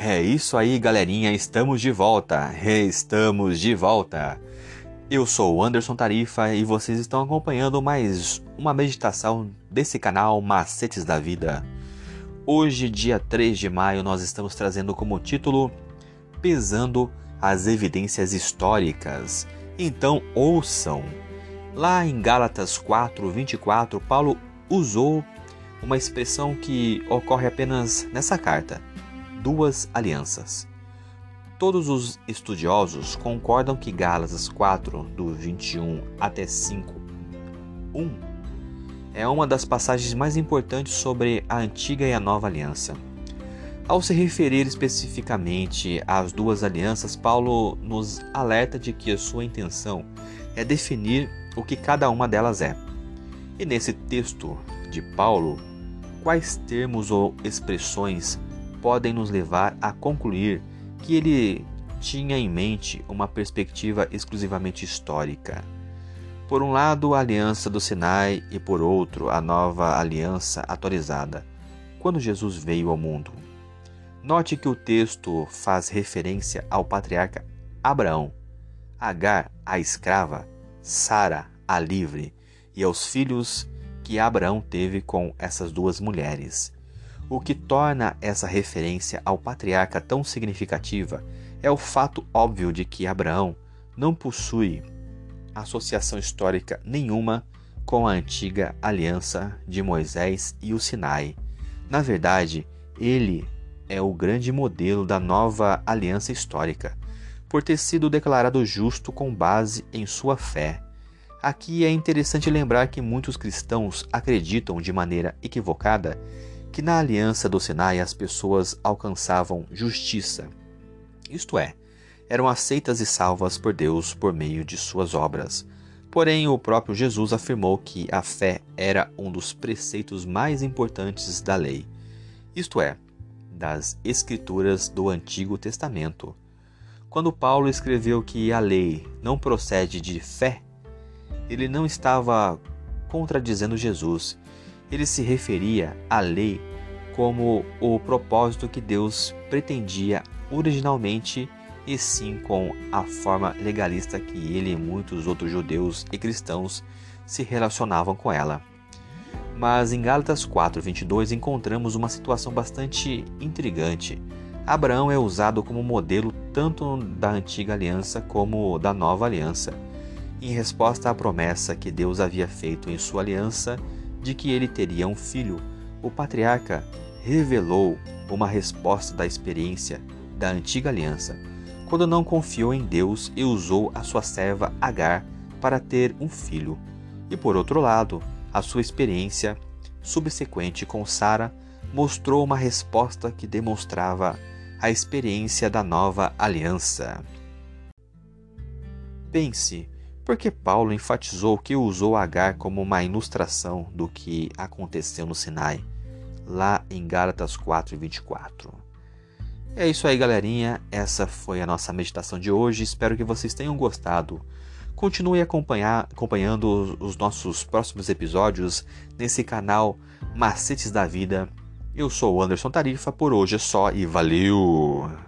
É isso aí, galerinha, estamos de volta. Estamos de volta. Eu sou o Anderson Tarifa e vocês estão acompanhando mais uma meditação desse canal Macetes da Vida. Hoje, dia 3 de maio, nós estamos trazendo como título Pesando as evidências históricas. Então, ouçam. Lá em Gálatas 4:24, Paulo usou uma expressão que ocorre apenas nessa carta: duas alianças. Todos os estudiosos concordam que Gálatas 4, do 21 até 5, 1, é uma das passagens mais importantes sobre a antiga e a nova aliança. Ao se referir especificamente às duas alianças, Paulo nos alerta de que a sua intenção é definir o que cada uma delas é. E nesse texto de Paulo, quais termos ou expressões podem nos levar a concluir que ele tinha em mente uma perspectiva exclusivamente histórica. Por um lado, a aliança do Sinai e por outro, a nova aliança atualizada, quando Jesus veio ao mundo. Note que o texto faz referência ao patriarca Abraão, Agar, a escrava, Sara, a livre, e aos filhos que Abraão teve com essas duas mulheres. O que torna essa referência ao patriarca tão significativa é o fato óbvio de que Abraão não possui associação histórica nenhuma com a antiga aliança de Moisés e o Sinai. Na verdade, ele é o grande modelo da nova aliança histórica, por ter sido declarado justo com base em sua fé. Aqui é interessante lembrar que muitos cristãos acreditam de maneira equivocada que na aliança do Sinai as pessoas alcançavam justiça, isto é, eram aceitas e salvas por Deus por meio de suas obras. Porém, o próprio Jesus afirmou que a fé era um dos preceitos mais importantes da lei, isto é, das Escrituras do Antigo Testamento. Quando Paulo escreveu que a lei não procede de fé, ele não estava contradizendo Jesus, ele se referia à lei como o propósito que Deus pretendia originalmente e sim com a forma legalista que ele e muitos outros judeus e cristãos se relacionavam com ela. Mas em Gálatas 4:22 encontramos uma situação bastante intrigante. Abraão é usado como modelo tanto da antiga aliança como da nova aliança, em resposta à promessa que Deus havia feito em sua aliança de que ele teria um filho. O patriarca revelou uma resposta da experiência da antiga aliança, quando não confiou em Deus e usou a sua serva Agar para ter um filho. E por outro lado, a sua experiência subsequente com Sara mostrou uma resposta que demonstrava a experiência da nova aliança. Pense, por que Paulo enfatizou que usou Agar como uma ilustração do que aconteceu no Sinai? lá em Gálatas 4 e 24. É isso aí, galerinha. Essa foi a nossa meditação de hoje. Espero que vocês tenham gostado. Continue acompanhando os nossos próximos episódios nesse canal Macetes da Vida. Eu sou o Anderson Tarifa, por hoje é só e valeu!